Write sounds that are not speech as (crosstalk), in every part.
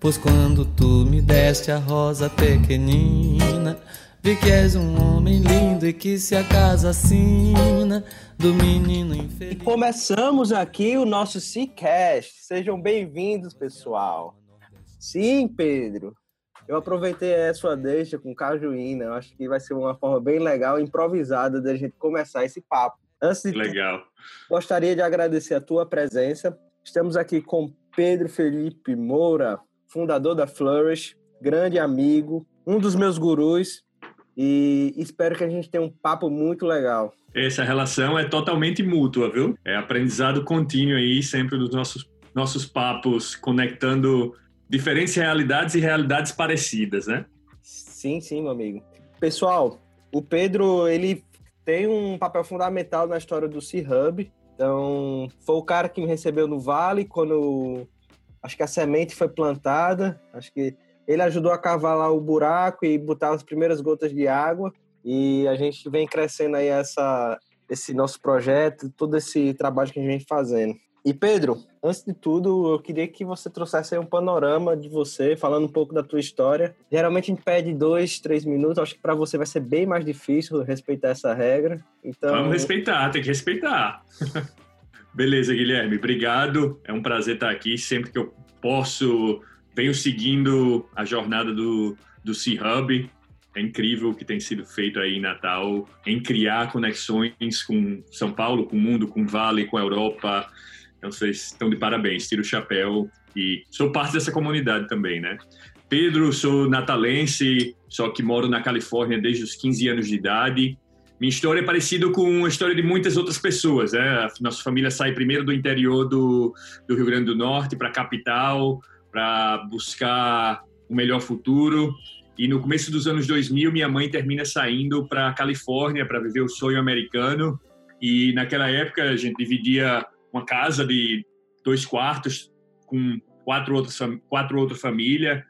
Pois quando tu me deste a rosa pequenina, vi que és um homem lindo e que se a casa assina do menino infeliz. E começamos aqui o nosso Seacast. Sejam bem-vindos, pessoal. Sim, Pedro. Eu aproveitei a sua deixa com cajuína. Eu acho que vai ser uma forma bem legal, improvisada, da gente começar esse papo. Antes de legal. Tudo, gostaria de agradecer a tua presença. Estamos aqui com Pedro Felipe Moura, fundador da Flourish, grande amigo, um dos meus gurus, e espero que a gente tenha um papo muito legal. Essa relação é totalmente mútua, viu? É aprendizado contínuo aí, sempre dos nossos, nossos papos, conectando diferentes realidades e realidades parecidas, né? Sim, sim, meu amigo. Pessoal, o Pedro, ele tem um papel fundamental na história do C-Hub. Então, foi o cara que me recebeu no Vale quando acho que a semente foi plantada, acho que ele ajudou a cavalar o buraco e botar as primeiras gotas de água e a gente vem crescendo aí essa esse nosso projeto, todo esse trabalho que a gente vem fazendo. E Pedro, antes de tudo, eu queria que você trouxesse um panorama de você, falando um pouco da tua história. Geralmente a gente pede dois, três minutos. Acho que para você vai ser bem mais difícil respeitar essa regra. Então vamos respeitar, tem que respeitar. (laughs) Beleza, Guilherme, obrigado. É um prazer estar aqui. Sempre que eu posso, venho seguindo a jornada do, do C-Hub. É incrível o que tem sido feito aí em Natal, em criar conexões com São Paulo, com o mundo, com o Vale, com a Europa. Então, vocês estão de parabéns, tiro o chapéu e sou parte dessa comunidade também, né? Pedro, sou natalense, só que moro na Califórnia desde os 15 anos de idade. Minha história é parecida com a história de muitas outras pessoas. Né? Nossa família sai primeiro do interior do, do Rio Grande do Norte para a capital, para buscar um melhor futuro. E no começo dos anos 2000, minha mãe termina saindo para a Califórnia para viver o sonho americano. E naquela época, a gente dividia uma casa de dois quartos com quatro outras, quatro outras famílias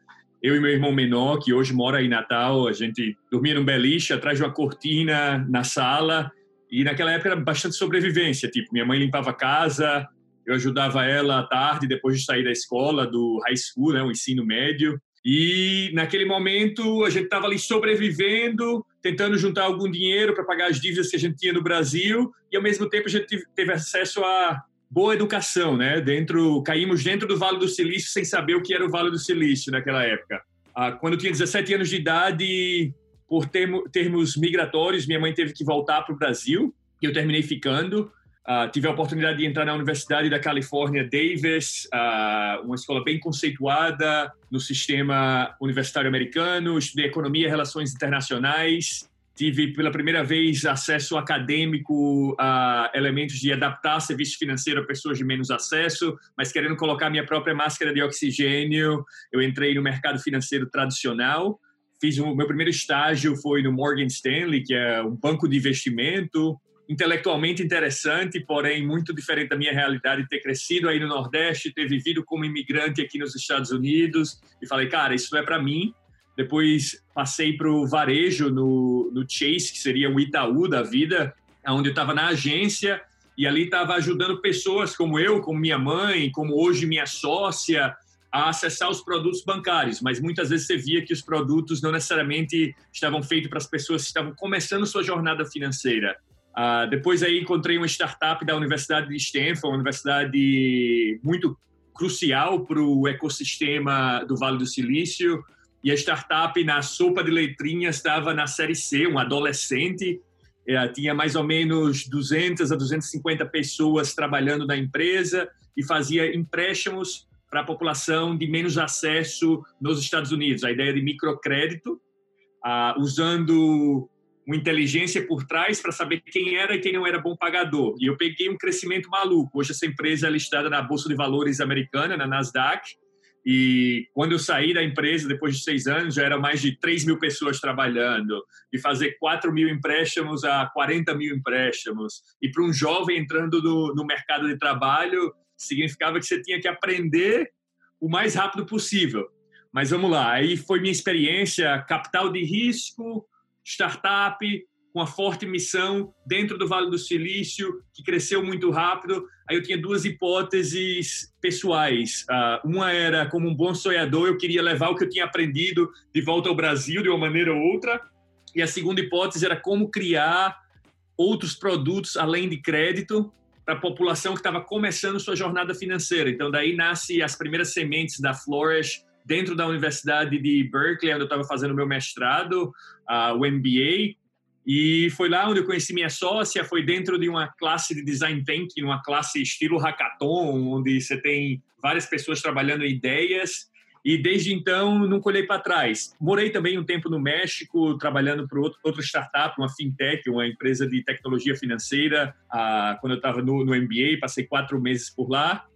eu e meu irmão menor, que hoje mora em Natal, a gente dormia num beliche atrás de uma cortina na sala. E naquela época era bastante sobrevivência. Tipo, minha mãe limpava a casa, eu ajudava ela à tarde, depois de sair da escola, do high school, né, o ensino médio. E naquele momento a gente estava ali sobrevivendo, tentando juntar algum dinheiro para pagar as dívidas que a gente tinha no Brasil, e ao mesmo tempo a gente teve acesso a boa educação, né? Dentro, caímos dentro do Vale do Silício sem saber o que era o Vale do Silício naquela época. Ah, quando eu tinha 17 anos de idade, por termo, termos migratórios, minha mãe teve que voltar para o Brasil e eu terminei ficando. Ah, tive a oportunidade de entrar na Universidade da Califórnia, Davis, ah, uma escola bem conceituada no sistema universitário americano. Estudei economia e relações internacionais tive pela primeira vez acesso acadêmico a elementos de adaptar serviço financeiro a pessoas de menos acesso, mas querendo colocar minha própria máscara de oxigênio, eu entrei no mercado financeiro tradicional. Fiz o meu primeiro estágio foi no Morgan Stanley, que é um banco de investimento, intelectualmente interessante, porém muito diferente da minha realidade ter crescido aí no Nordeste, ter vivido como imigrante aqui nos Estados Unidos e falei, cara, isso é para mim depois passei para o varejo no, no Chase, que seria o Itaú da vida, onde eu estava na agência e ali estava ajudando pessoas como eu, como minha mãe, como hoje minha sócia, a acessar os produtos bancários, mas muitas vezes você via que os produtos não necessariamente estavam feitos para as pessoas que estavam começando sua jornada financeira. Uh, depois aí encontrei uma startup da Universidade de Stanford, uma universidade muito crucial para o ecossistema do Vale do Silício. E a startup, na sopa de letrinhas, estava na série C, um adolescente. É, tinha mais ou menos 200 a 250 pessoas trabalhando na empresa e fazia empréstimos para a população de menos acesso nos Estados Unidos. A ideia de microcrédito, uh, usando uma inteligência por trás para saber quem era e quem não era bom pagador. E eu peguei um crescimento maluco. Hoje essa empresa é listada na Bolsa de Valores americana, na Nasdaq, e quando eu saí da empresa, depois de seis anos, já era mais de 3 mil pessoas trabalhando. E fazer 4 mil empréstimos a 40 mil empréstimos. E para um jovem entrando no, no mercado de trabalho, significava que você tinha que aprender o mais rápido possível. Mas vamos lá, aí foi minha experiência, capital de risco, startup, com uma forte missão dentro do Vale do Silício, que cresceu muito rápido. Aí eu tinha duas hipóteses pessoais. Uh, uma era, como um bom sonhador, eu queria levar o que eu tinha aprendido de volta ao Brasil de uma maneira ou outra. E a segunda hipótese era como criar outros produtos além de crédito para a população que estava começando sua jornada financeira. Então, daí nasce as primeiras sementes da Flourish dentro da Universidade de Berkeley, onde eu estava fazendo meu mestrado, uh, o MBA, e foi lá onde eu conheci minha sócia, foi dentro de uma classe de design thinking, uma classe estilo hackathon, onde você tem várias pessoas trabalhando ideias. E desde então nunca olhei para trás. Morei também um tempo no México, trabalhando para outro, outro startup, uma fintech, uma empresa de tecnologia financeira. Ah, quando eu estava no, no MBA, passei quatro meses por lá.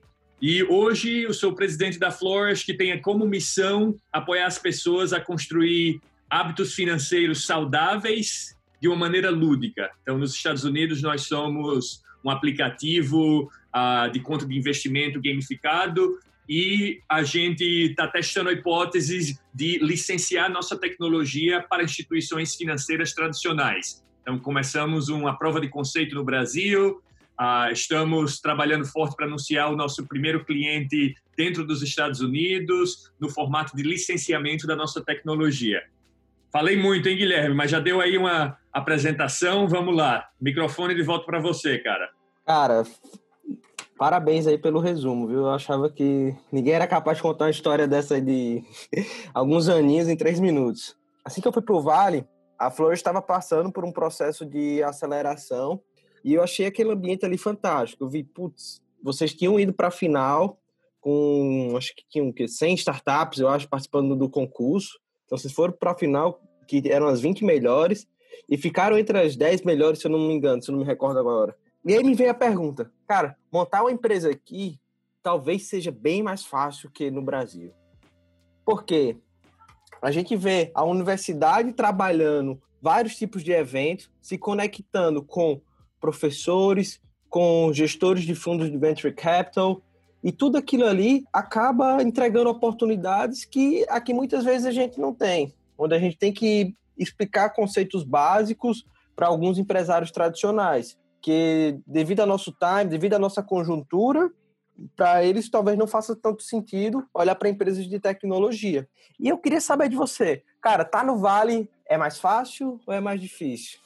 E hoje eu sou presidente da Flourish, que tem como missão apoiar as pessoas a construir hábitos financeiros saudáveis de uma maneira lúdica. Então, nos Estados Unidos, nós somos um aplicativo uh, de conta de investimento gamificado e a gente está testando hipóteses de licenciar nossa tecnologia para instituições financeiras tradicionais. Então, começamos uma prova de conceito no Brasil, uh, estamos trabalhando forte para anunciar o nosso primeiro cliente dentro dos Estados Unidos, no formato de licenciamento da nossa tecnologia. Falei muito, hein, Guilherme? Mas já deu aí uma apresentação. Vamos lá. Microfone de volta para você, cara. Cara, parabéns aí pelo resumo, viu? Eu achava que ninguém era capaz de contar uma história dessa de (laughs) alguns aninhos em três minutos. Assim que eu fui pro Vale, a Flor estava passando por um processo de aceleração e eu achei aquele ambiente ali fantástico. Eu vi, putz, vocês tinham ido para a final com, acho que tinham 100 startups, eu acho, participando do concurso. Então, vocês foram para a final, que eram as 20 melhores, e ficaram entre as 10 melhores, se eu não me engano, se eu não me recordo agora. E aí me veio a pergunta, cara, montar uma empresa aqui talvez seja bem mais fácil que no Brasil. Por quê? A gente vê a universidade trabalhando vários tipos de eventos, se conectando com professores, com gestores de fundos de venture capital, e tudo aquilo ali acaba entregando oportunidades que aqui muitas vezes a gente não tem, onde a gente tem que explicar conceitos básicos para alguns empresários tradicionais, que devido ao nosso time, devido à nossa conjuntura, para eles talvez não faça tanto sentido olhar para empresas de tecnologia. E eu queria saber de você, cara, tá no Vale é mais fácil ou é mais difícil?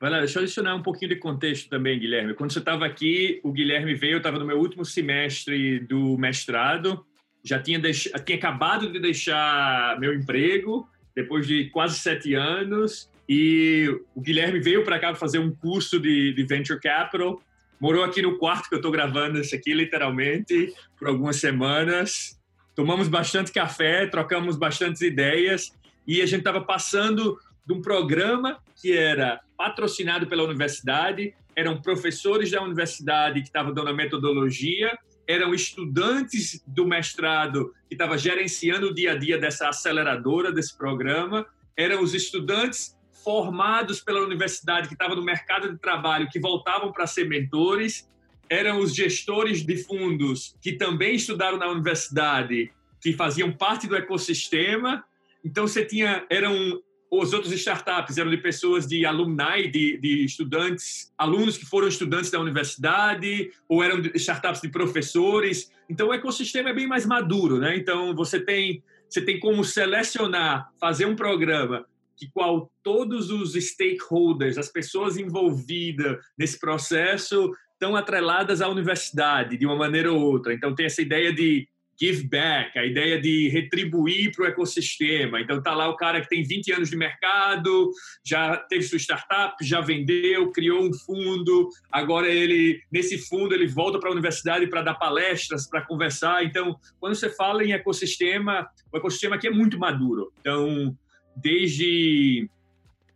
Lá, deixa eu adicionar um pouquinho de contexto também, Guilherme. Quando você estava aqui, o Guilherme veio, eu estava no meu último semestre do mestrado, já tinha, deix... tinha acabado de deixar meu emprego, depois de quase sete anos, e o Guilherme veio para cá fazer um curso de, de Venture Capital, morou aqui no quarto que eu estou gravando isso aqui, literalmente, por algumas semanas. Tomamos bastante café, trocamos bastantes ideias, e a gente estava passando de um programa que era patrocinado pela universidade, eram professores da universidade que estavam dando a metodologia, eram estudantes do mestrado que estavam gerenciando o dia a dia dessa aceleradora, desse programa, eram os estudantes formados pela universidade que estavam no mercado de trabalho, que voltavam para ser mentores, eram os gestores de fundos que também estudaram na universidade, que faziam parte do ecossistema. Então você tinha eram os outros startups eram de pessoas de alumni, de, de, estudantes, alunos que foram estudantes da universidade, ou eram startups de professores. Então, o ecossistema é bem mais maduro, né? Então, você tem, você tem como selecionar, fazer um programa que qual todos os stakeholders, as pessoas envolvidas nesse processo, estão atreladas à universidade de uma maneira ou outra. Então tem essa ideia de give back, a ideia de retribuir para o ecossistema. Então tá lá o cara que tem 20 anos de mercado, já teve sua startup, já vendeu, criou um fundo, agora ele nesse fundo ele volta para a universidade para dar palestras, para conversar. Então, quando você fala em ecossistema, o ecossistema aqui é muito maduro. Então, desde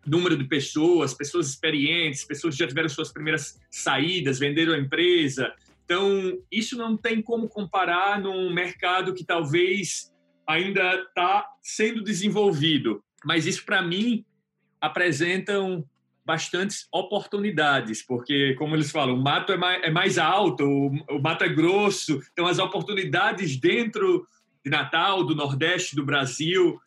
número de pessoas, pessoas experientes, pessoas que já tiveram suas primeiras saídas, venderam a empresa, então, isso não tem como comparar num mercado que talvez ainda está sendo desenvolvido. Mas isso, para mim, apresentam bastantes oportunidades, porque, como eles falam, o mato é mais, é mais alto, o mato é grosso, então as oportunidades dentro de Natal, do Nordeste, do Brasil,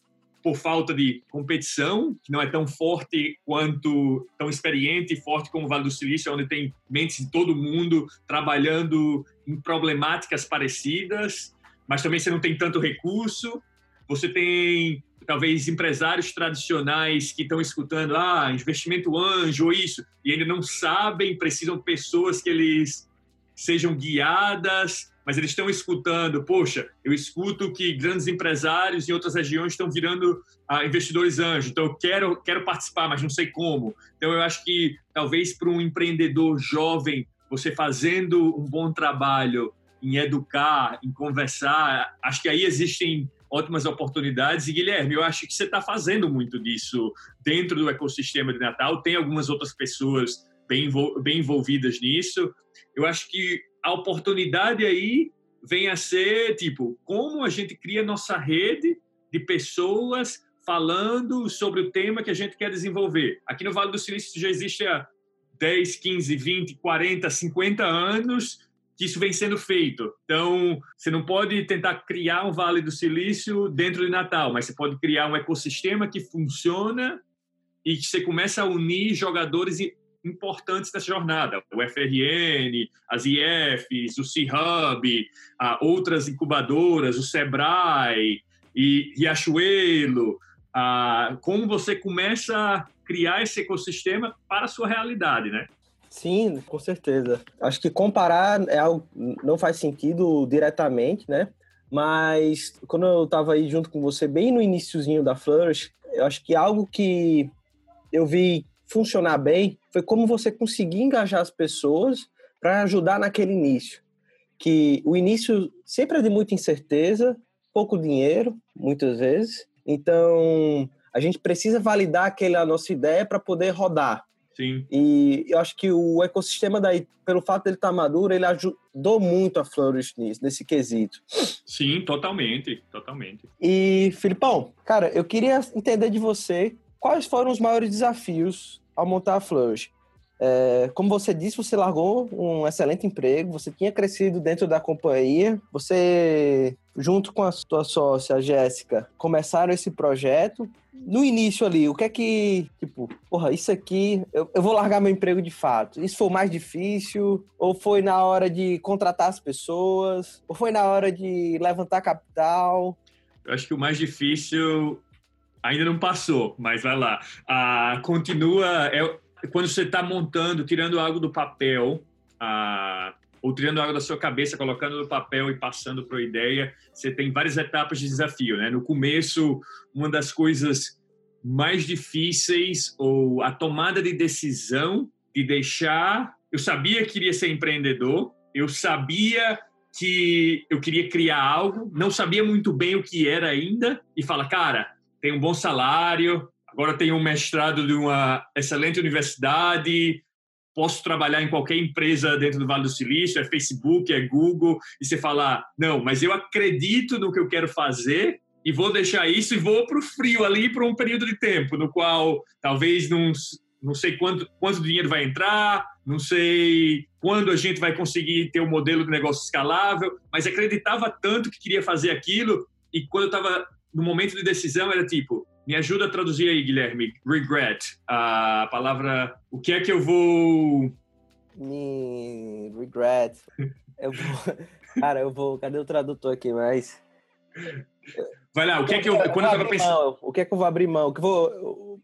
por falta de competição, que não é tão forte quanto, tão experiente e forte como o Vale do Silício, onde tem mentes de todo mundo trabalhando em problemáticas parecidas, mas também você não tem tanto recurso. Você tem talvez empresários tradicionais que estão escutando, ah, investimento anjo ou isso, e ainda não sabem, precisam de pessoas que eles sejam guiadas mas eles estão escutando, poxa, eu escuto que grandes empresários em outras regiões estão virando ah, investidores anjos, então eu quero, quero participar, mas não sei como. Então eu acho que talvez para um empreendedor jovem, você fazendo um bom trabalho em educar, em conversar, acho que aí existem ótimas oportunidades. E Guilherme, eu acho que você está fazendo muito disso dentro do ecossistema de Natal. Tem algumas outras pessoas bem, bem envolvidas nisso. Eu acho que a oportunidade aí vem a ser, tipo, como a gente cria nossa rede de pessoas falando sobre o tema que a gente quer desenvolver. Aqui no Vale do Silício já existe há 10, 15, 20, 40, 50 anos que isso vem sendo feito. Então, você não pode tentar criar um Vale do Silício dentro de Natal, mas você pode criar um ecossistema que funciona e que você começa a unir jogadores importantes dessa jornada. O FRN, as IFs, o C-Hub, outras incubadoras, o Sebrae e Riachuelo. como você começa a criar esse ecossistema para a sua realidade, né? Sim, com certeza. Acho que comparar é algo, não faz sentido diretamente, né? Mas quando eu estava aí junto com você, bem no iníciozinho da Flourish, eu acho que algo que eu vi funcionar bem foi como você conseguir engajar as pessoas para ajudar naquele início. Que o início sempre é de muita incerteza, pouco dinheiro, muitas vezes. Então, a gente precisa validar aquela nossa ideia para poder rodar. Sim. E eu acho que o ecossistema daí, pelo fato dele estar tá maduro, ele ajudou muito a Flourish nisso, nesse quesito. Sim, totalmente, totalmente. E, Filipão, cara, eu queria entender de você quais foram os maiores desafios ao montar a Flourish. É, como você disse, você largou um excelente emprego, você tinha crescido dentro da companhia, você, junto com a sua sócia, Jéssica, começaram esse projeto. No início ali, o que é que, tipo, porra, isso aqui, eu, eu vou largar meu emprego de fato. Isso foi mais difícil? Ou foi na hora de contratar as pessoas? Ou foi na hora de levantar capital? Eu acho que o mais difícil ainda não passou, mas vai lá. Ah, continua. É, quando você está montando, tirando algo do papel, ah, ou tirando algo da sua cabeça, colocando no papel e passando para a ideia, você tem várias etapas de desafio. Né? No começo, uma das coisas mais difíceis, ou a tomada de decisão de deixar. Eu sabia que queria ser empreendedor, eu sabia que eu queria criar algo, não sabia muito bem o que era ainda, e fala, cara, tem um bom salário, agora tenho um mestrado de uma excelente universidade, posso trabalhar em qualquer empresa dentro do Vale do Silício, é Facebook, é Google, e você fala, não, mas eu acredito no que eu quero fazer e vou deixar isso e vou para o frio ali por um período de tempo, no qual talvez não, não sei quanto, quanto dinheiro vai entrar, não sei quando a gente vai conseguir ter um modelo de negócio escalável, mas acreditava tanto que queria fazer aquilo e quando eu estava no momento de decisão era tipo, me ajuda a traduzir aí, Guilherme, regret, a palavra, o que é que eu vou... Me... regret, eu vou... (laughs) Cara, eu vou... Cadê o tradutor aqui, mas... Vai lá, o que é que eu... Quando eu tava pensando... O que é que eu vou abrir mão? O que eu vou...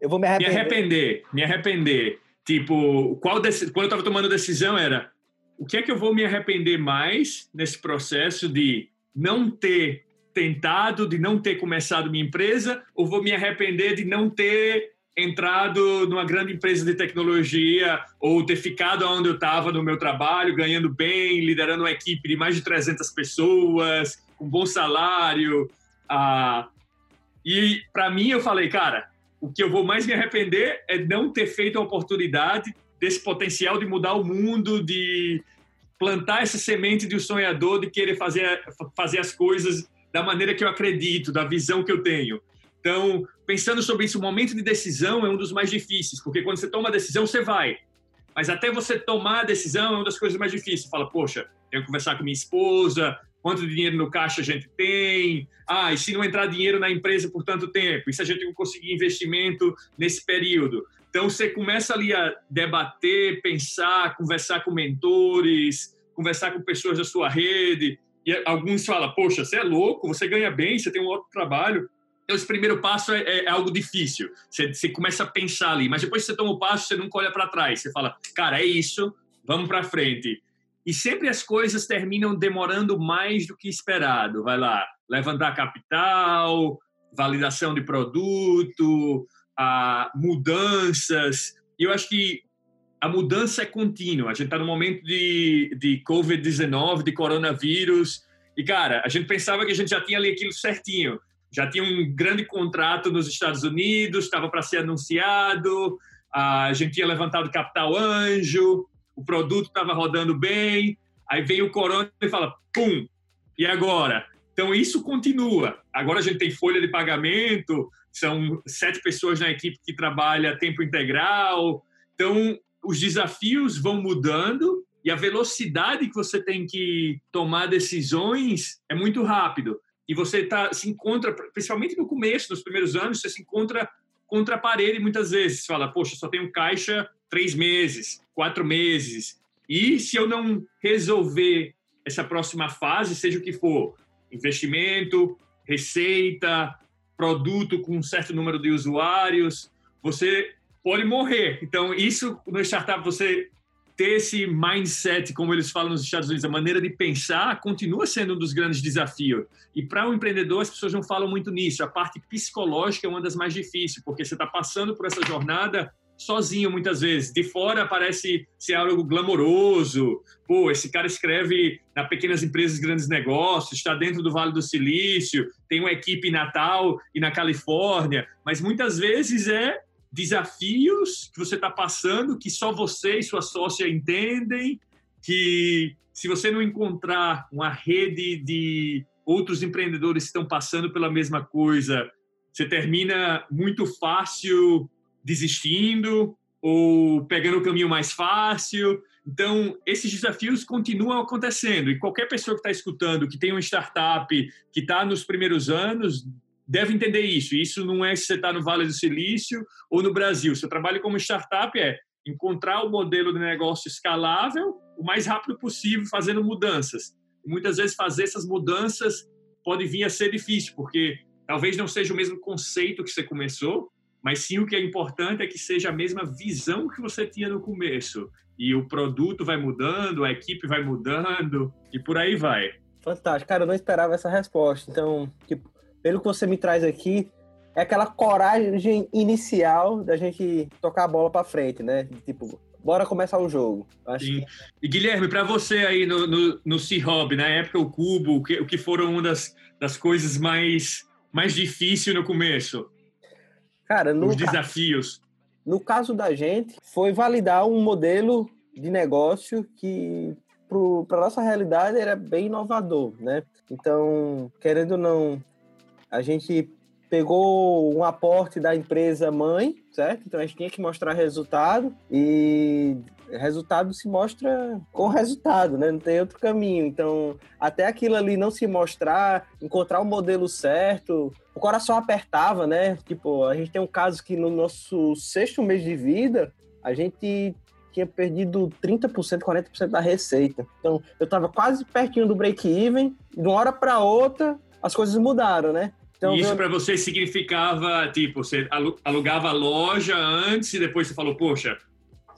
eu vou me arrepender. Me arrepender, me arrepender. Tipo, qual quando eu estava tomando decisão era o que é que eu vou me arrepender mais nesse processo de não ter tentado, de não ter começado minha empresa, ou vou me arrepender de não ter entrado numa grande empresa de tecnologia ou ter ficado onde eu estava no meu trabalho, ganhando bem, liderando uma equipe de mais de 300 pessoas, com bom salário. Ah, e para mim eu falei, cara, o que eu vou mais me arrepender é não ter feito a oportunidade desse potencial de mudar o mundo, de plantar essa semente de um sonhador, de querer fazer, fazer as coisas da maneira que eu acredito, da visão que eu tenho. Então, pensando sobre isso, o momento de decisão é um dos mais difíceis, porque quando você toma a decisão, você vai. Mas até você tomar a decisão é uma das coisas mais difíceis. Fala, poxa, tenho que conversar com minha esposa, quanto dinheiro no caixa a gente tem, ah, e se não entrar dinheiro na empresa por tanto tempo, e se a gente não conseguir investimento nesse período. Então, você começa ali a debater, pensar, conversar com mentores, conversar com pessoas da sua rede, e alguns falam, poxa, você é louco, você ganha bem, você tem um outro trabalho, então, esse primeiro passo é, é, algo difícil. Você, você, começa a pensar ali, mas depois que você toma o passo, você nunca olha para trás. Você fala, cara, é isso, vamos para frente. E sempre as coisas terminam demorando mais do que esperado. Vai lá, levantar capital, validação de produto, a mudanças. E eu acho que a mudança é contínua. A gente está no momento de, de Covid-19, de coronavírus. E, cara, a gente pensava que a gente já tinha ali aquilo certinho já tinha um grande contrato nos Estados Unidos, estava para ser anunciado, a gente tinha levantado capital anjo, o produto estava rodando bem, aí vem o corona e fala, pum, e agora? Então isso continua. Agora a gente tem folha de pagamento, são sete pessoas na equipe que trabalha tempo integral. Então os desafios vão mudando e a velocidade que você tem que tomar decisões é muito rápido e você tá, se encontra, principalmente no começo, nos primeiros anos, você se encontra contra a parede muitas vezes. Você fala, poxa, só tenho caixa três meses, quatro meses. E se eu não resolver essa próxima fase, seja o que for, investimento, receita, produto com um certo número de usuários, você pode morrer. Então, isso no startup você ter esse mindset, como eles falam nos Estados Unidos, a maneira de pensar, continua sendo um dos grandes desafios. E para o um empreendedor, as pessoas não falam muito nisso. A parte psicológica é uma das mais difíceis, porque você está passando por essa jornada sozinho muitas vezes. De fora parece ser algo glamouroso. Pô, esse cara escreve na pequenas empresas, grandes negócios, está dentro do Vale do Silício, tem uma equipe em Natal e na Califórnia, mas muitas vezes é desafios que você está passando que só você e sua sócia entendem, que se você não encontrar uma rede de outros empreendedores que estão passando pela mesma coisa, você termina muito fácil desistindo ou pegando o caminho mais fácil. Então, esses desafios continuam acontecendo e qualquer pessoa que está escutando, que tem uma startup, que está nos primeiros anos, deve entender isso. Isso não é se você está no Vale do Silício ou no Brasil. Seu trabalho como startup é encontrar o modelo de negócio escalável o mais rápido possível, fazendo mudanças. Muitas vezes fazer essas mudanças pode vir a ser difícil, porque talvez não seja o mesmo conceito que você começou, mas sim o que é importante é que seja a mesma visão que você tinha no começo. E o produto vai mudando, a equipe vai mudando e por aí vai. Fantástico. Cara, eu não esperava essa resposta. Então, tipo, pelo que você me traz aqui, é aquela coragem inicial da gente tocar a bola para frente, né? Tipo, bora começar o jogo. Acho que... E Guilherme, para você aí no, no, no C-Hub, na época o Cubo, o que, o que foram uma das, das coisas mais, mais difíceis no começo? Cara, no Os desafios. No caso da gente, foi validar um modelo de negócio que para nossa realidade era bem inovador, né? Então, querendo ou não, a gente pegou um aporte da empresa mãe, certo? Então a gente tinha que mostrar resultado e resultado se mostra com resultado, né? Não tem outro caminho. Então, até aquilo ali não se mostrar, encontrar o modelo certo, o coração apertava, né? Tipo, a gente tem um caso que no nosso sexto mês de vida, a gente tinha perdido 30%, 40% da receita. Então, eu estava quase pertinho do break-even, de uma hora para outra, as coisas mudaram, né? Então, isso eu... para você significava, tipo, você alugava a loja antes e depois você falou, poxa,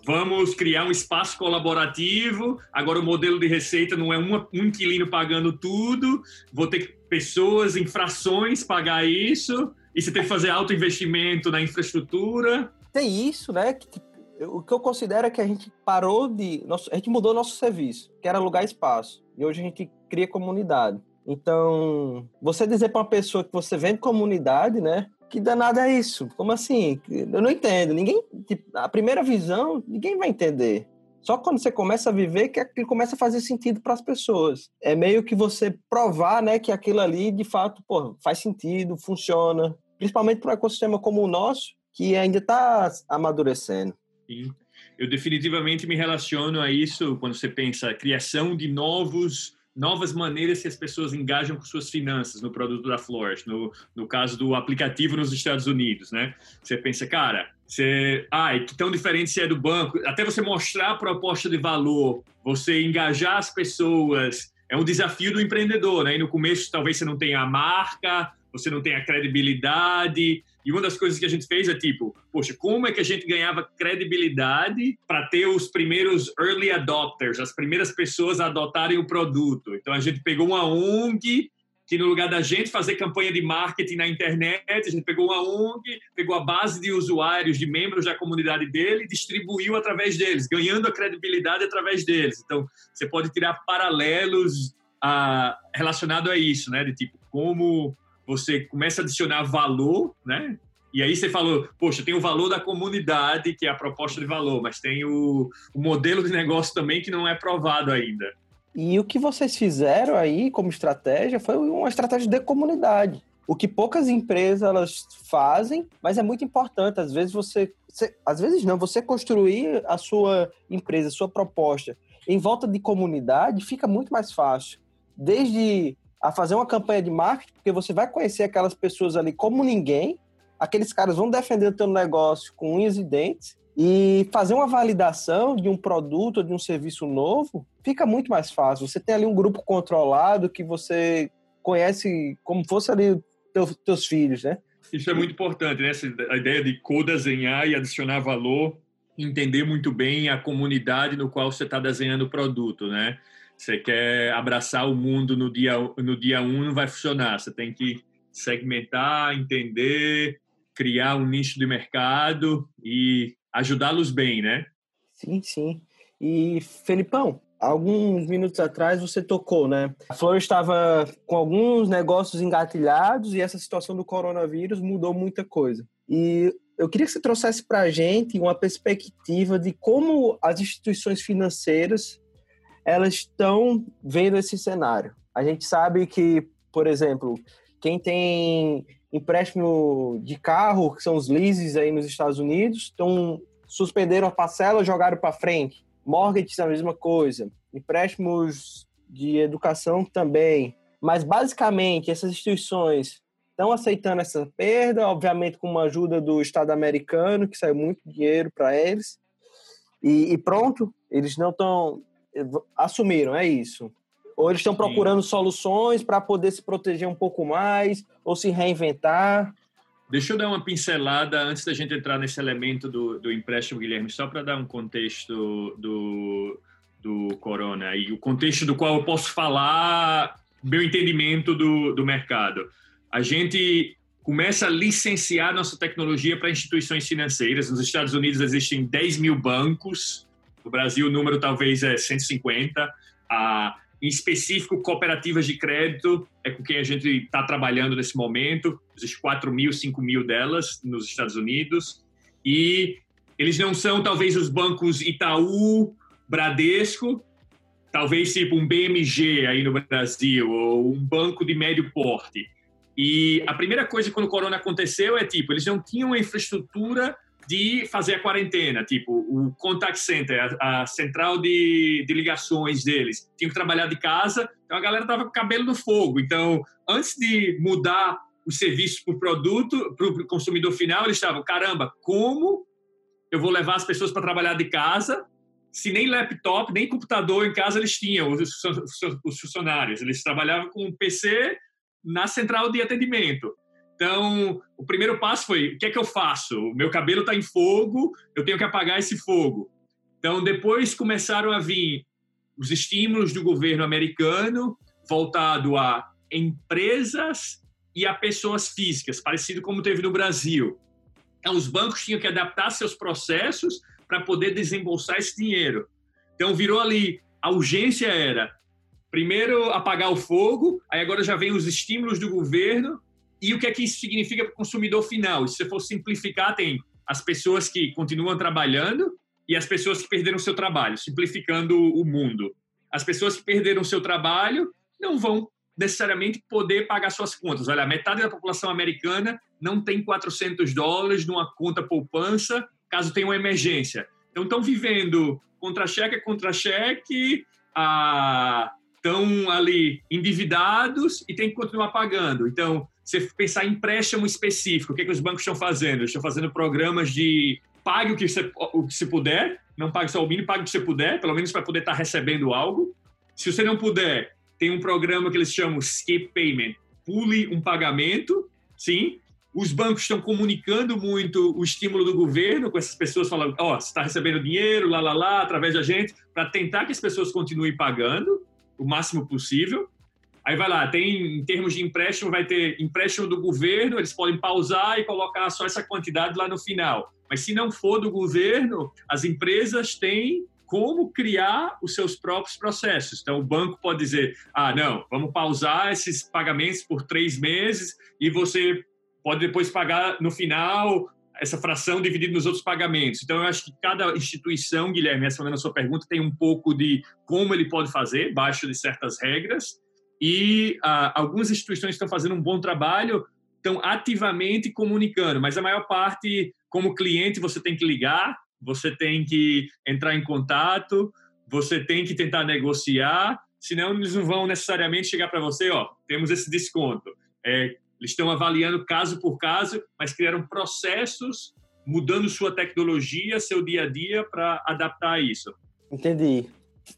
vamos criar um espaço colaborativo. Agora o modelo de receita não é um, um inquilino pagando tudo, vou ter pessoas em frações pagar isso, e você tem que fazer alto investimento na infraestrutura. Tem isso, né? Que, o que eu considero é que a gente parou de. Nosso, a gente mudou nosso serviço, que era alugar espaço. E hoje a gente cria comunidade. Então, você dizer para uma pessoa que você vende comunidade, né? Que danada é isso? Como assim? Eu não entendo. Ninguém, tipo, a primeira visão, ninguém vai entender. Só quando você começa a viver que aquilo começa a fazer sentido para as pessoas. É meio que você provar, né, que aquilo ali de fato, pô, faz sentido, funciona, principalmente para um ecossistema como o nosso, que ainda está amadurecendo. Sim. Eu definitivamente me relaciono a isso quando você pensa criação de novos novas maneiras que as pessoas engajam com suas finanças no produto da Flourish, no, no caso do aplicativo nos Estados Unidos, né? Você pensa, cara, você, ai, que tão diferente se é do banco, até você mostrar a proposta de valor, você engajar as pessoas, é um desafio do empreendedor, né? E no começo talvez você não tenha a marca, você não tenha credibilidade. E uma das coisas que a gente fez é tipo, poxa, como é que a gente ganhava credibilidade para ter os primeiros early adopters, as primeiras pessoas a adotarem o produto? Então a gente pegou uma ONG que no lugar da gente fazer campanha de marketing na internet, a gente pegou uma ONG, pegou a base de usuários, de membros da comunidade dele e distribuiu através deles, ganhando a credibilidade através deles. Então, você pode tirar paralelos ah, relacionado a isso, né? De tipo, como você começa a adicionar valor, né? E aí você falou, poxa, tem o valor da comunidade, que é a proposta de valor, mas tem o, o modelo de negócio também que não é provado ainda. E o que vocês fizeram aí como estratégia foi uma estratégia de comunidade. O que poucas empresas elas fazem, mas é muito importante. Às vezes você, você, às vezes não, você construir a sua empresa, a sua proposta em volta de comunidade fica muito mais fácil. Desde a fazer uma campanha de marketing, porque você vai conhecer aquelas pessoas ali como ninguém, aqueles caras vão defender o teu negócio com unhas e dentes, e fazer uma validação de um produto de um serviço novo fica muito mais fácil. Você tem ali um grupo controlado que você conhece como fosse ali teu, teus filhos, né? Isso é muito importante, né? a ideia de co-desenhar e adicionar valor, entender muito bem a comunidade no qual você está desenhando o produto, né? Você quer abraçar o mundo no dia, no dia um, não vai funcionar. Você tem que segmentar, entender, criar um nicho de mercado e ajudá-los bem, né? Sim, sim. E, Felipão, alguns minutos atrás você tocou, né? A Flor estava com alguns negócios engatilhados e essa situação do coronavírus mudou muita coisa. E eu queria que você trouxesse para a gente uma perspectiva de como as instituições financeiras elas estão vendo esse cenário. A gente sabe que, por exemplo, quem tem empréstimo de carro, que são os leases aí nos Estados Unidos, estão suspenderam a parcela, jogaram para frente. Mortgages a mesma coisa. Empréstimos de educação também. Mas basicamente essas instituições estão aceitando essa perda, obviamente com uma ajuda do Estado americano, que saiu muito dinheiro para eles. E, e, pronto, eles não estão assumiram, é isso. Ou eles estão procurando soluções para poder se proteger um pouco mais, ou se reinventar. Deixa eu dar uma pincelada antes da gente entrar nesse elemento do, do empréstimo, Guilherme, só para dar um contexto do, do Corona e o contexto do qual eu posso falar meu entendimento do, do mercado. A gente começa a licenciar nossa tecnologia para instituições financeiras. Nos Estados Unidos existem 10 mil bancos no Brasil, o número talvez é 150. Ah, em específico, cooperativas de crédito é com quem a gente está trabalhando nesse momento. Existem 4 mil, 5 mil delas nos Estados Unidos. E eles não são, talvez, os bancos Itaú, Bradesco, talvez tipo um BMG aí no Brasil, ou um banco de médio porte. E a primeira coisa quando o corona aconteceu é tipo, eles não tinham a infraestrutura de fazer a quarentena, tipo o contact center, a, a central de, de, ligações deles, tinham que trabalhar de casa, então a galera tava com o cabelo no fogo. Então, antes de mudar o serviço para o produto, para o consumidor final, eles estavam, caramba, como eu vou levar as pessoas para trabalhar de casa se nem laptop, nem computador em casa eles tinham, os, os funcionários. Eles trabalhavam com um PC na central de atendimento. Então, o primeiro passo foi: o que é que eu faço? O meu cabelo está em fogo, eu tenho que apagar esse fogo. Então, depois começaram a vir os estímulos do governo americano voltado a empresas e a pessoas físicas, parecido como teve no Brasil. Então, os bancos tinham que adaptar seus processos para poder desembolsar esse dinheiro. Então, virou ali, a urgência era primeiro apagar o fogo, aí agora já vem os estímulos do governo, e o que é que isso significa para o consumidor final? Se você for simplificar, tem as pessoas que continuam trabalhando e as pessoas que perderam seu trabalho, simplificando o mundo. As pessoas que perderam seu trabalho não vão necessariamente poder pagar suas contas. Olha, metade da população americana não tem 400 dólares numa conta poupança caso tenha uma emergência. Então, estão vivendo contra-cheque a contra-cheque, estão ali endividados e tem que continuar pagando. Então, você pensar em empréstimo específico, o que, que os bancos estão fazendo? Estão fazendo programas de pague o que você, o que você puder, não pague só o mínimo, pague o que você puder, pelo menos para poder estar recebendo algo. Se você não puder, tem um programa que eles chamam Skip Payment, pule um pagamento, sim. Os bancos estão comunicando muito o estímulo do governo com essas pessoas falando, ó, oh, você está recebendo dinheiro, lá, lá, lá, através da gente, para tentar que as pessoas continuem pagando o máximo possível. Aí vai lá, tem em termos de empréstimo, vai ter empréstimo do governo, eles podem pausar e colocar só essa quantidade lá no final. Mas se não for do governo, as empresas têm como criar os seus próprios processos. Então, o banco pode dizer: ah, não, vamos pausar esses pagamentos por três meses e você pode depois pagar no final essa fração dividida nos outros pagamentos. Então, eu acho que cada instituição, Guilherme, respondendo a sua pergunta, tem um pouco de como ele pode fazer, baixo de certas regras, e ah, algumas instituições estão fazendo um bom trabalho, estão ativamente comunicando, mas a maior parte, como cliente, você tem que ligar, você tem que entrar em contato, você tem que tentar negociar, senão eles não vão necessariamente chegar para você, ó, temos esse desconto. É, eles estão avaliando caso por caso, mas criaram processos mudando sua tecnologia, seu dia a dia para adaptar a isso. Entendi.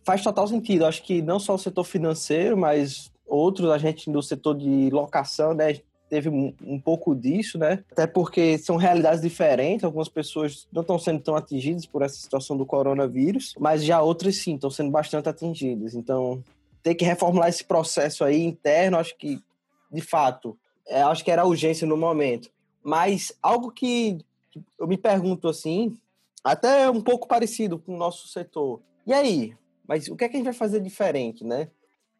Faz total sentido. Acho que não só o setor financeiro, mas outros, a gente do setor de locação, né, teve um, pouco disso, né? Até porque são realidades diferentes, algumas pessoas não estão sendo tão atingidas por essa situação do coronavírus, mas já outras sim estão sendo bastante atingidas. Então, ter que reformular esse processo aí interno, acho que, de fato, é, acho que era urgência no momento. Mas algo que eu me pergunto assim, até um pouco parecido com o nosso setor. E aí? Mas o que é que a gente vai fazer diferente, né?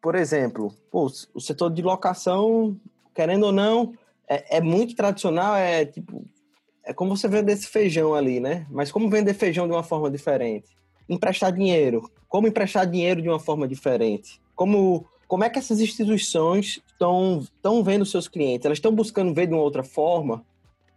Por exemplo, pô, o setor de locação querendo ou não, é, é, muito tradicional, é tipo. É como você vender esse feijão ali, né? Mas como vender feijão de uma forma diferente? Emprestar dinheiro. Como emprestar dinheiro de uma forma diferente? Como, como é que essas instituições estão vendo seus clientes? Elas estão buscando ver de uma outra forma?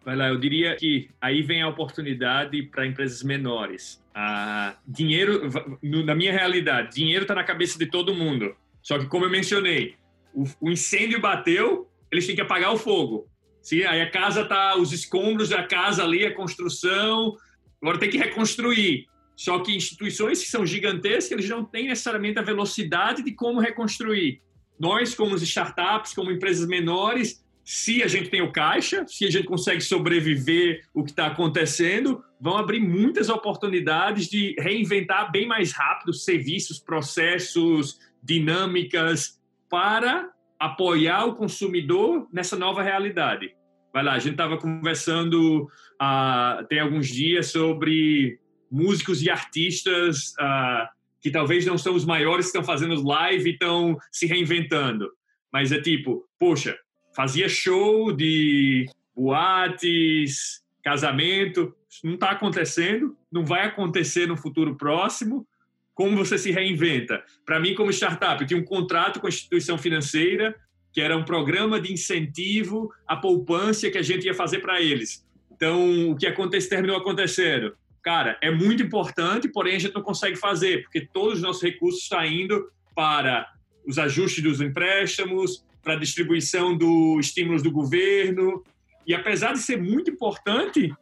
Vai lá, eu diria que aí vem a oportunidade para empresas menores. Ah, dinheiro, na minha realidade, dinheiro está na cabeça de todo mundo. Só que, como eu mencionei, o, o incêndio bateu, eles têm que apagar o fogo. Sim, aí a casa tá, os escombros da casa ali, a construção, agora tem que reconstruir. Só que instituições que são gigantescas, eles não têm necessariamente a velocidade de como reconstruir. Nós, como startups, como empresas menores, se a gente tem o caixa, se a gente consegue sobreviver o que está acontecendo, vão abrir muitas oportunidades de reinventar bem mais rápido serviços, processos, dinâmicas para apoiar o consumidor nessa nova realidade. Vai lá, a gente estava conversando uh, tem alguns dias sobre músicos e artistas uh, que talvez não são os maiores que estão fazendo live e estão se reinventando. Mas é tipo, poxa, fazia show de boates, casamento, não está acontecendo, não vai acontecer no futuro próximo como você se reinventa? Para mim, como startup, eu tinha um contrato com a instituição financeira, que era um programa de incentivo à poupança que a gente ia fazer para eles. Então, o que acontece, terminou acontecendo. Cara, é muito importante, porém a gente não consegue fazer, porque todos os nossos recursos estão indo para os ajustes dos empréstimos, para a distribuição dos estímulos do governo. E apesar de ser muito importante,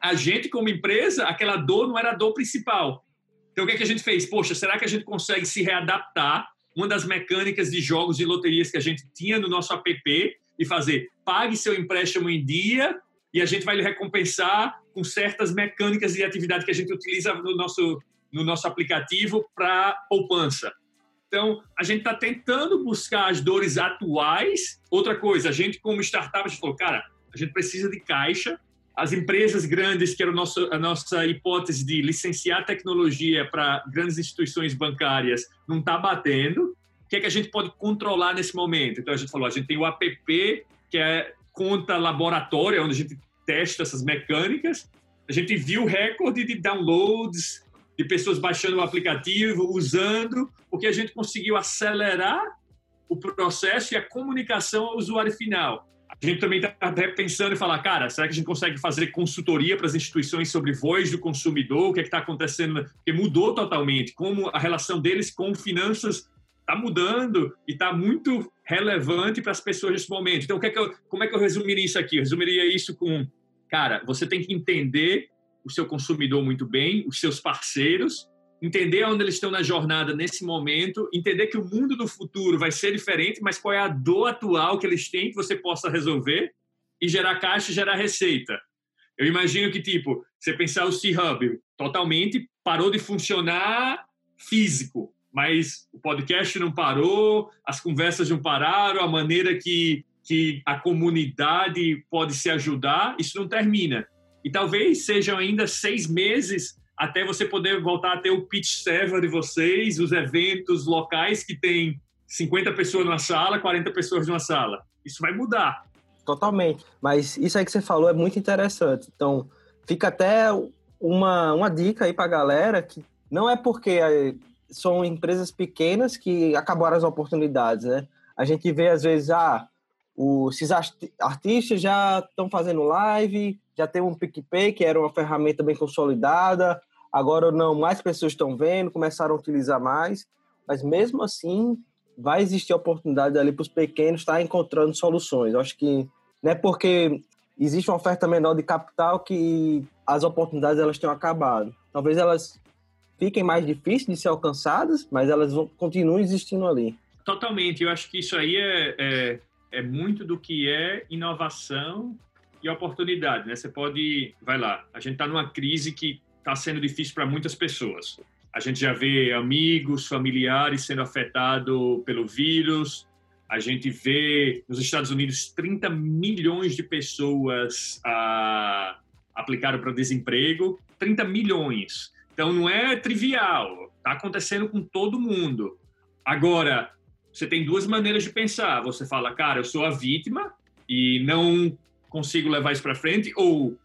a gente, como empresa, aquela dor não era a dor principal. Então, o que, é que a gente fez? Poxa, será que a gente consegue se readaptar? Uma das mecânicas de jogos e loterias que a gente tinha no nosso app, e fazer pague seu empréstimo em dia e a gente vai lhe recompensar com certas mecânicas de atividade que a gente utiliza no nosso, no nosso aplicativo para poupança. Então, a gente está tentando buscar as dores atuais. Outra coisa, a gente, como startup, a gente falou, cara, a gente precisa de caixa. As empresas grandes, que era nosso, a nossa hipótese de licenciar tecnologia para grandes instituições bancárias, não está batendo. O que é que a gente pode controlar nesse momento? Então, a gente falou, a gente tem o app, que é conta laboratória, onde a gente testa essas mecânicas. A gente viu recorde de downloads, de pessoas baixando o aplicativo, usando, porque a gente conseguiu acelerar o processo e a comunicação ao usuário final. A gente também está pensando em falar, cara, será que a gente consegue fazer consultoria para as instituições sobre voz do consumidor? O que é está acontecendo? Porque mudou totalmente. Como a relação deles com finanças está mudando e está muito relevante para as pessoas nesse momento. Então, que é que eu, como é que eu resumiria isso aqui? Eu resumiria isso com, cara, você tem que entender o seu consumidor muito bem, os seus parceiros, entender onde eles estão na jornada nesse momento, entender que o mundo do futuro vai ser diferente, mas qual é a dor atual que eles têm que você possa resolver e gerar caixa e gerar receita. Eu imagino que, tipo, você pensar o C-Hub totalmente parou de funcionar físico, mas o podcast não parou, as conversas não pararam, a maneira que, que a comunidade pode se ajudar, isso não termina. E talvez sejam ainda seis meses até você poder voltar a ter o pitch server de vocês, os eventos locais que tem 50 pessoas numa sala, 40 pessoas numa sala. Isso vai mudar. Totalmente. Mas isso aí que você falou é muito interessante. Então, fica até uma, uma dica aí para a galera que não é porque são empresas pequenas que acabaram as oportunidades, né? A gente vê às vezes, ah, os, esses artistas já estão fazendo live, já tem um PicPay, que era uma ferramenta bem consolidada, agora não, mais pessoas estão vendo, começaram a utilizar mais, mas mesmo assim vai existir oportunidade ali para os pequenos estar tá encontrando soluções. Eu acho que não é porque existe uma oferta menor de capital que as oportunidades elas tenham acabado. Talvez elas fiquem mais difíceis de ser alcançadas, mas elas vão, continuam existindo ali. Totalmente. Eu acho que isso aí é, é, é muito do que é inovação e oportunidade, né? Você pode, vai lá, a gente está numa crise que está sendo difícil para muitas pessoas. A gente já vê amigos, familiares sendo afetados pelo vírus. A gente vê nos Estados Unidos 30 milhões de pessoas ah, aplicaram para desemprego. 30 milhões. Então não é trivial. Está acontecendo com todo mundo. Agora, você tem duas maneiras de pensar. Você fala, cara, eu sou a vítima e não consigo levar isso para frente, ou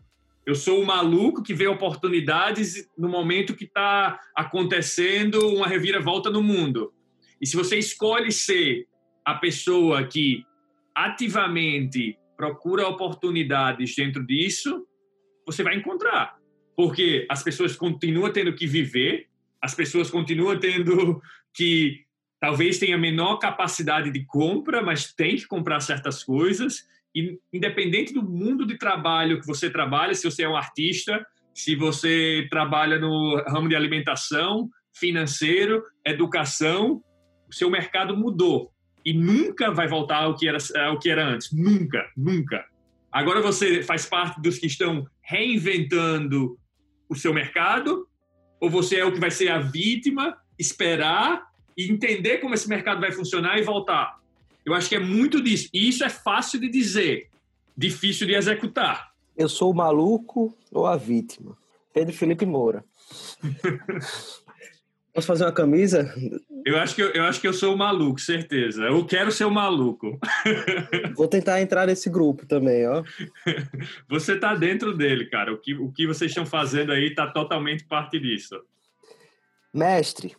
eu sou o maluco que vê oportunidades no momento que está acontecendo uma reviravolta no mundo. E se você escolhe ser a pessoa que ativamente procura oportunidades dentro disso, você vai encontrar. Porque as pessoas continuam tendo que viver, as pessoas continuam tendo que talvez tenha menor capacidade de compra, mas tem que comprar certas coisas e independente do mundo de trabalho que você trabalha, se você é um artista, se você trabalha no ramo de alimentação, financeiro, educação, o seu mercado mudou e nunca vai voltar ao que era, ao que era antes. Nunca, nunca. Agora você faz parte dos que estão reinventando o seu mercado ou você é o que vai ser a vítima, esperar e entender como esse mercado vai funcionar e voltar? Eu acho que é muito disso. E isso é fácil de dizer, difícil de executar. Eu sou o maluco ou a vítima? Pedro Felipe Moura. (laughs) Posso fazer uma camisa? Eu acho, que eu, eu acho que eu sou o maluco, certeza. Eu quero ser o maluco. (laughs) Vou tentar entrar nesse grupo também, ó. (laughs) Você está dentro dele, cara. O que, o que vocês estão fazendo aí está totalmente parte disso. Mestre,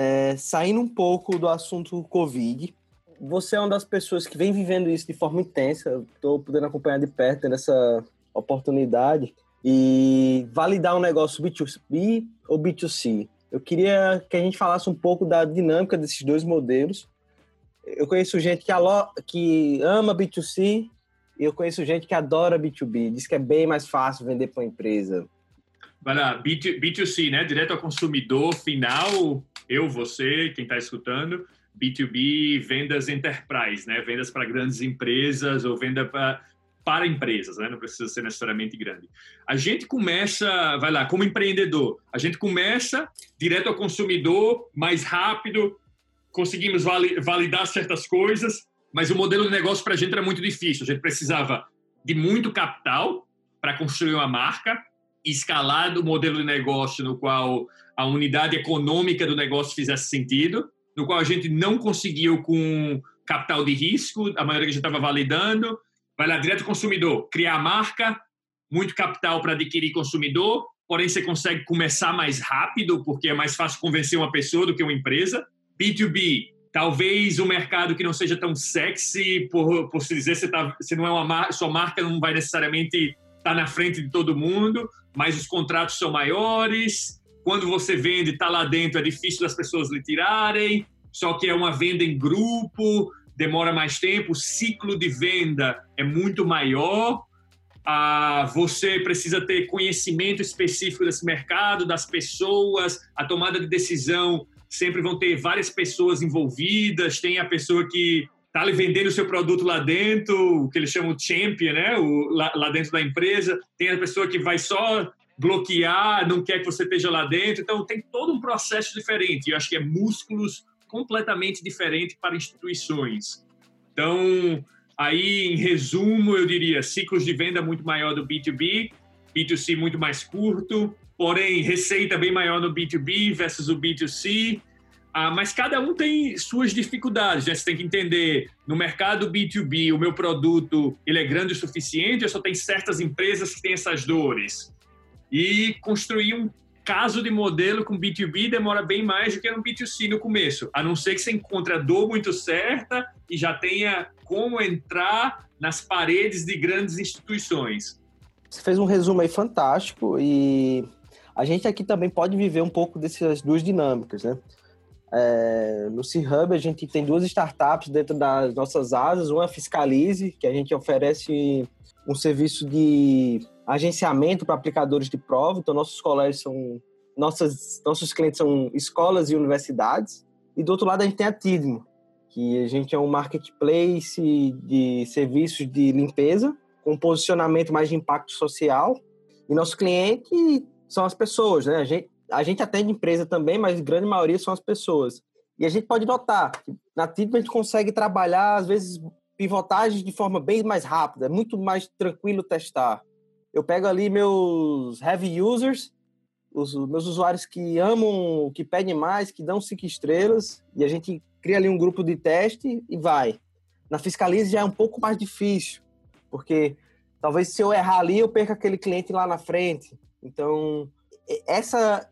é, saindo um pouco do assunto Covid, você é uma das pessoas que vem vivendo isso de forma intensa. Estou podendo acompanhar de perto essa oportunidade e validar um negócio B2B ou B2C. Eu queria que a gente falasse um pouco da dinâmica desses dois modelos. Eu conheço gente que, alo... que ama B2C e eu conheço gente que adora B2B. Diz que é bem mais fácil vender para uma empresa. Vai lá, B2, B2C, né? Direto ao consumidor final, eu, você, quem está escutando B2B, vendas enterprise, né? Vendas para grandes empresas ou venda para para empresas, né? não precisa ser necessariamente grande. A gente começa, vai lá, como empreendedor, a gente começa direto ao consumidor, mais rápido, conseguimos validar certas coisas, mas o modelo de negócio para a gente era muito difícil. A gente precisava de muito capital para construir uma marca, escalar do modelo de negócio no qual a unidade econômica do negócio fizesse sentido, no qual a gente não conseguiu com capital de risco, a maioria que a gente estava validando, vai lá direto ao consumidor, criar marca, muito capital para adquirir consumidor, porém você consegue começar mais rápido, porque é mais fácil convencer uma pessoa do que uma empresa. B2B, talvez um mercado que não seja tão sexy, por, por se dizer, você, tá, não é uma sua marca não vai necessariamente estar tá na frente de todo mundo, mas os contratos são maiores. Quando você vende, está lá dentro, é difícil das pessoas lhe tirarem. Só que é uma venda em grupo, demora mais tempo, o ciclo de venda é muito maior. Ah, você precisa ter conhecimento específico desse mercado, das pessoas, a tomada de decisão sempre vão ter várias pessoas envolvidas. Tem a pessoa que está ali vendendo o seu produto lá dentro, o que eles chamam de champion, né? O, lá, lá dentro da empresa. Tem a pessoa que vai só bloquear, não quer que você esteja lá dentro. Então, tem todo um processo diferente. Eu acho que é músculos completamente diferente para instituições. Então, aí, em resumo, eu diria ciclos de venda muito maior do B2B, B2C muito mais curto, porém, receita bem maior no B2B versus o B2C. Ah, mas cada um tem suas dificuldades. Né? Você tem que entender, no mercado B2B, o meu produto ele é grande o suficiente, eu só tenho certas empresas que têm essas dores. E construir um caso de modelo com B2B demora bem mais do que no B2C no começo, a não ser que você encontre a dor muito certa e já tenha como entrar nas paredes de grandes instituições. Você fez um resumo aí fantástico e a gente aqui também pode viver um pouco dessas duas dinâmicas, né? É, no C-Hub a gente tem duas startups dentro das nossas asas, uma é Fiscalize, que a gente oferece um serviço de agenciamento para aplicadores de prova. Então, nossos colégios são. Nossas, nossos clientes são escolas e universidades. E do outro lado, a gente tem a Tidmo, que a gente é um marketplace de serviços de limpeza, com posicionamento mais de impacto social. E nosso cliente são as pessoas, né? A gente, a gente atende empresa também, mas a grande maioria são as pessoas. E a gente pode notar que na Tidmo a gente consegue trabalhar, às vezes, pivotagens de forma bem mais rápida, é muito mais tranquilo testar. Eu pego ali meus heavy users, os meus usuários que amam, que pedem mais, que dão cinco estrelas, e a gente cria ali um grupo de teste e vai. Na Fiscalize já é um pouco mais difícil, porque talvez se eu errar ali, eu perca aquele cliente lá na frente. Então, essa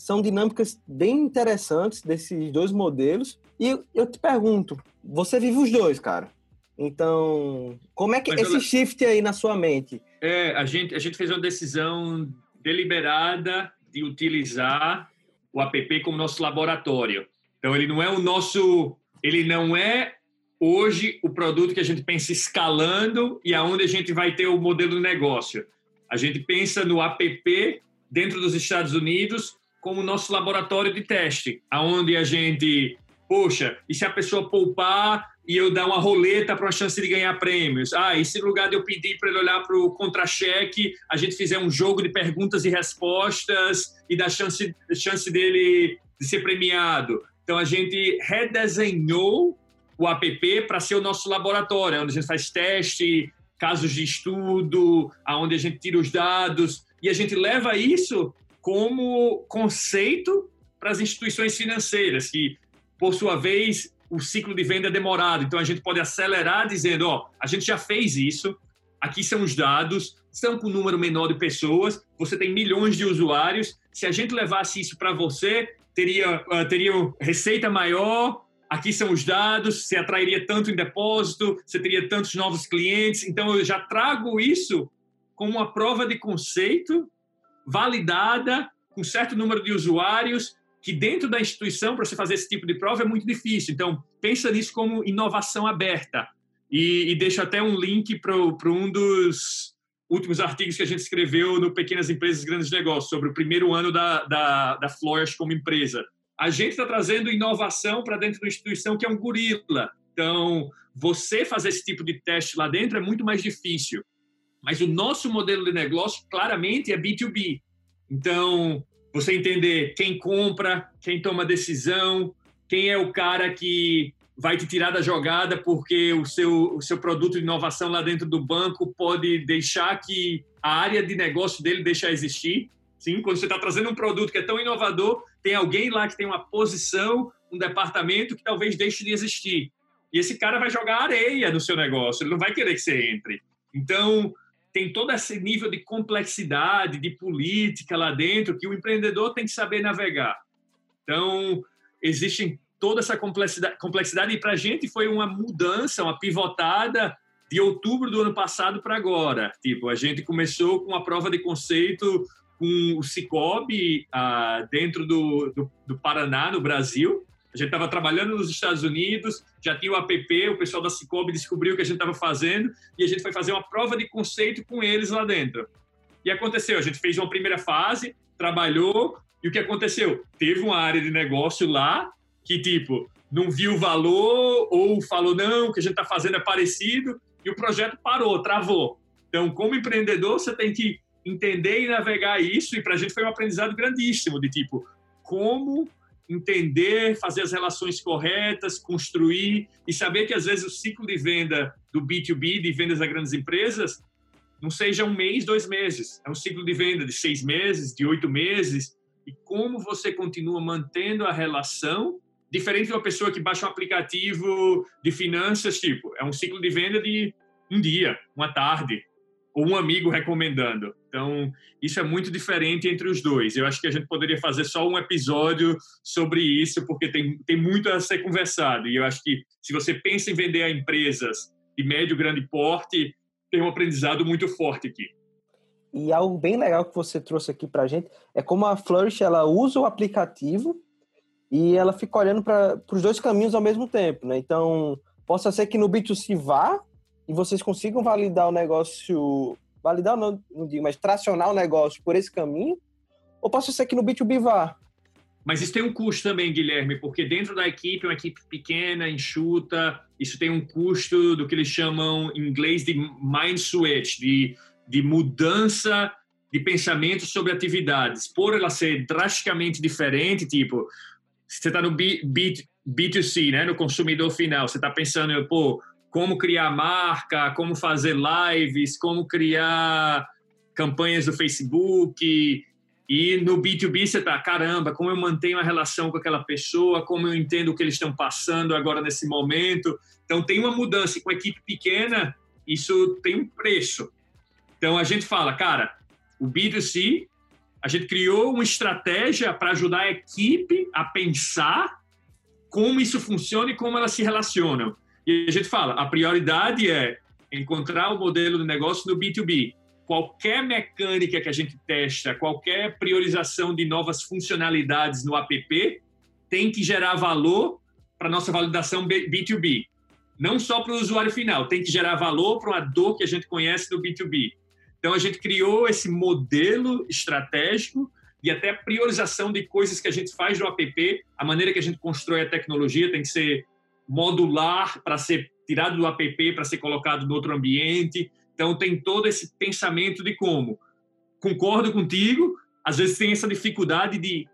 são dinâmicas bem interessantes desses dois modelos. E eu te pergunto, você vive os dois, cara? Então, como é que Mas esse ela... shift aí na sua mente? É, a gente, a gente fez uma decisão deliberada de utilizar o app como nosso laboratório. Então, ele não é o nosso, ele não é hoje o produto que a gente pensa escalando e aonde a gente vai ter o modelo de negócio. A gente pensa no app dentro dos Estados Unidos como nosso laboratório de teste, aonde a gente, poxa, e se a pessoa poupar e eu dar uma roleta para uma chance de ganhar prêmios. Ah, e se no lugar de eu pedir para ele olhar para o contra-cheque, a gente fizer um jogo de perguntas e respostas e dar chance, chance dele de ser premiado. Então a gente redesenhou o app para ser o nosso laboratório, onde a gente faz teste, casos de estudo, aonde a gente tira os dados e a gente leva isso como conceito para as instituições financeiras que, por sua vez, o ciclo de venda é demorado. Então a gente pode acelerar dizendo, ó, a gente já fez isso, aqui são os dados, são com um número menor de pessoas, você tem milhões de usuários. Se a gente levasse isso para você, teria, uh, teria receita maior, aqui são os dados, você atrairia tanto em depósito, você teria tantos novos clientes. Então eu já trago isso como uma prova de conceito validada com certo número de usuários que dentro da instituição, para você fazer esse tipo de prova, é muito difícil. Então, pensa nisso como inovação aberta. E, e deixo até um link para um dos últimos artigos que a gente escreveu no Pequenas Empresas Grandes Negócios, sobre o primeiro ano da, da, da Flourish como empresa. A gente está trazendo inovação para dentro da instituição que é um gorila. Então, você fazer esse tipo de teste lá dentro é muito mais difícil. Mas o nosso modelo de negócio claramente é B2B. Então, você entender quem compra, quem toma decisão, quem é o cara que vai te tirar da jogada porque o seu, o seu produto de inovação lá dentro do banco pode deixar que a área de negócio dele deixe existir. Sim, quando você está trazendo um produto que é tão inovador, tem alguém lá que tem uma posição, um departamento que talvez deixe de existir. E esse cara vai jogar areia no seu negócio, ele não vai querer que você entre. Então, tem todo esse nível de complexidade, de política lá dentro, que o empreendedor tem que saber navegar. Então, existe toda essa complexidade, complexidade e para a gente foi uma mudança, uma pivotada de outubro do ano passado para agora. Tipo, a gente começou com a prova de conceito com o Cicobi ah, dentro do, do, do Paraná, no Brasil, a gente estava trabalhando nos Estados Unidos, já tinha o app, o pessoal da Cicobi descobriu o que a gente estava fazendo e a gente foi fazer uma prova de conceito com eles lá dentro. E aconteceu, a gente fez uma primeira fase, trabalhou e o que aconteceu? Teve uma área de negócio lá que, tipo, não viu o valor ou falou, não, o que a gente está fazendo é parecido e o projeto parou, travou. Então, como empreendedor, você tem que entender e navegar isso e para a gente foi um aprendizado grandíssimo de, tipo, como entender, fazer as relações corretas, construir e saber que às vezes o ciclo de venda do B2B, de vendas a grandes empresas, não seja um mês, dois meses. É um ciclo de venda de seis meses, de oito meses. E como você continua mantendo a relação, diferente de uma pessoa que baixa um aplicativo de finanças, tipo, é um ciclo de venda de um dia, uma tarde, ou um amigo recomendando. Então, isso é muito diferente entre os dois. Eu acho que a gente poderia fazer só um episódio sobre isso, porque tem, tem muito a ser conversado. E eu acho que se você pensa em vender a empresas de médio grande porte, tem um aprendizado muito forte aqui. E algo bem legal que você trouxe aqui para a gente é como a Flourish ela usa o aplicativo e ela fica olhando para os dois caminhos ao mesmo tempo, né? Então, possa ser que no B2C vá e vocês consigam validar o negócio, validar não, não digo, mas tracionar o negócio por esse caminho, ou possa ser que no B2B vá. Mas isso tem um custo também, Guilherme, porque dentro da equipe, uma equipe pequena, enxuta, isso tem um custo do que eles chamam em inglês de mind switch, de, de mudança de pensamento sobre atividades. Por ela ser drasticamente diferente, tipo, você está no B, B, B2C, né, no consumidor final, você está pensando, pô, como criar marca, como fazer lives, como criar campanhas do Facebook. E no B2B você tá, caramba, como eu mantenho a relação com aquela pessoa, como eu entendo o que eles estão passando agora nesse momento. Então tem uma mudança. E com a equipe pequena, isso tem um preço. Então a gente fala, cara, o B2C, a gente criou uma estratégia para ajudar a equipe a pensar como isso funciona e como elas se relacionam. E a gente fala, a prioridade é encontrar o modelo de negócio no B2B. Qualquer mecânica que a gente testa, qualquer priorização de novas funcionalidades no app tem que gerar valor para nossa validação B2B. Não só para o usuário final, tem que gerar valor para uma dor que a gente conhece do B2B. Então a gente criou esse modelo estratégico e até priorização de coisas que a gente faz no app, a maneira que a gente constrói a tecnologia tem que ser modular para ser tirado do app para ser colocado no outro ambiente. Então tem todo esse pensamento de como. Concordo contigo, às vezes tem essa dificuldade de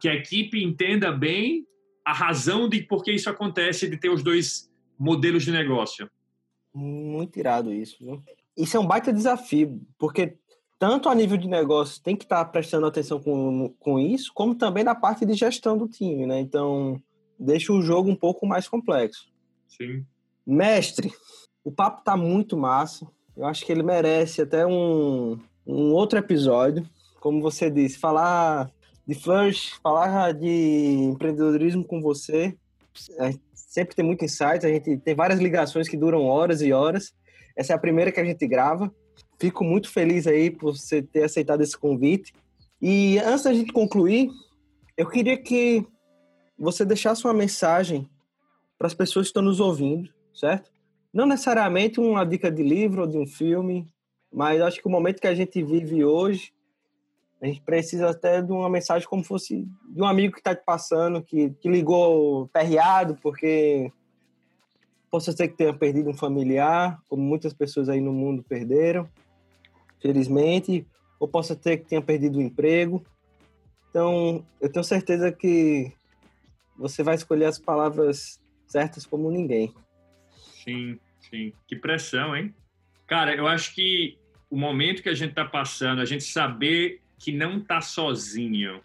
que a equipe entenda bem a razão de por que isso acontece, de ter os dois modelos de negócio. Muito irado isso, viu? Isso é um baita desafio, porque tanto a nível de negócio tem que estar prestando atenção com, com isso, como também na parte de gestão do time, né? Então, deixa o jogo um pouco mais complexo. Sim. Mestre, o papo tá muito massa. Eu acho que ele merece até um, um outro episódio. Como você disse, falar de Flush, falar de empreendedorismo com você. É, sempre tem muito insight, a gente tem várias ligações que duram horas e horas. Essa é a primeira que a gente grava. Fico muito feliz aí por você ter aceitado esse convite. E antes da gente concluir, eu queria que você deixasse uma mensagem para as pessoas que estão nos ouvindo, certo? Não necessariamente uma dica de livro ou de um filme, mas acho que o momento que a gente vive hoje A gente precisa até de uma mensagem como fosse de um amigo que está te passando, que, que ligou perreado, porque possa ser que tenha perdido um familiar, como muitas pessoas aí no mundo perderam, felizmente, ou possa ter que tenha perdido o emprego. Então, eu tenho certeza que você vai escolher as palavras certas como ninguém. Sim, sim. Que pressão, hein? Cara, eu acho que o momento que a gente está passando, a gente saber que não está sozinho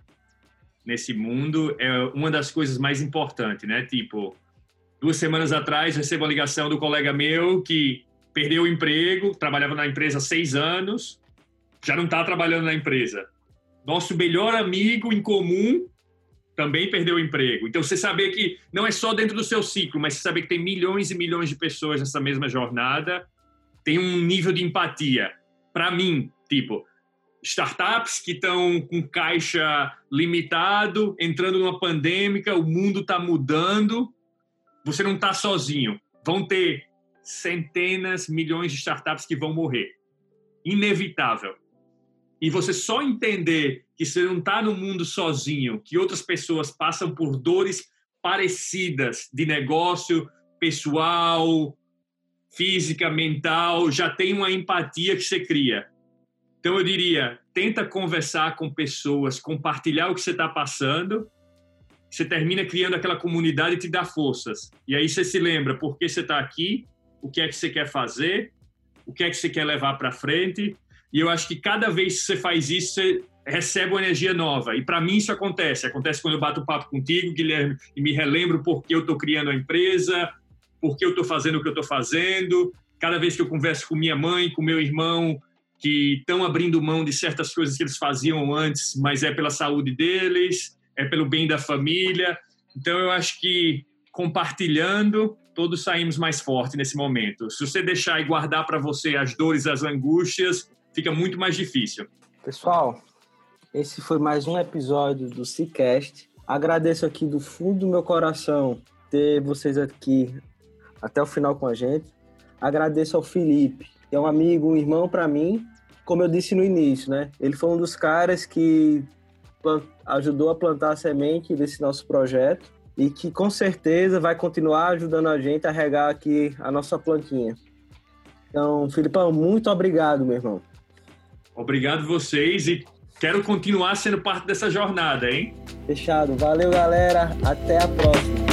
nesse mundo é uma das coisas mais importantes, né? Tipo, duas semanas atrás recebo uma ligação do colega meu que perdeu o emprego, trabalhava na empresa há seis anos, já não está trabalhando na empresa. Nosso melhor amigo em comum também perdeu o emprego. Então, você saber que não é só dentro do seu ciclo, mas você saber que tem milhões e milhões de pessoas nessa mesma jornada, tem um nível de empatia. Para mim, tipo, startups que estão com caixa limitado, entrando numa pandêmica, o mundo está mudando, você não está sozinho. Vão ter centenas, milhões de startups que vão morrer. Inevitável. E você só entender que você não está no mundo sozinho, que outras pessoas passam por dores parecidas de negócio, pessoal, física, mental, já tem uma empatia que você cria. Então eu diria, tenta conversar com pessoas, compartilhar o que você está passando. Você termina criando aquela comunidade e te dá forças. E aí você se lembra por que você está aqui, o que é que você quer fazer, o que é que você quer levar para frente. E eu acho que cada vez que você faz isso, você recebe uma energia nova. E para mim isso acontece. Acontece quando eu bato papo contigo, Guilherme, e me relembro por que eu estou criando a empresa, por que eu estou fazendo o que eu estou fazendo. Cada vez que eu converso com minha mãe, com meu irmão, que estão abrindo mão de certas coisas que eles faziam antes, mas é pela saúde deles, é pelo bem da família. Então, eu acho que compartilhando, todos saímos mais fortes nesse momento. Se você deixar e guardar para você as dores, as angústias, fica muito mais difícil. Pessoal, esse foi mais um episódio do Cicast. Agradeço aqui do fundo do meu coração ter vocês aqui até o final com a gente. Agradeço ao Felipe, que é um amigo, um irmão para mim, como eu disse no início, né? Ele foi um dos caras que ajudou a plantar a semente desse nosso projeto e que com certeza vai continuar ajudando a gente a regar aqui a nossa plantinha. Então, Filipão, muito obrigado, meu irmão. Obrigado vocês e quero continuar sendo parte dessa jornada, hein? Fechado. Valeu, galera. Até a próxima.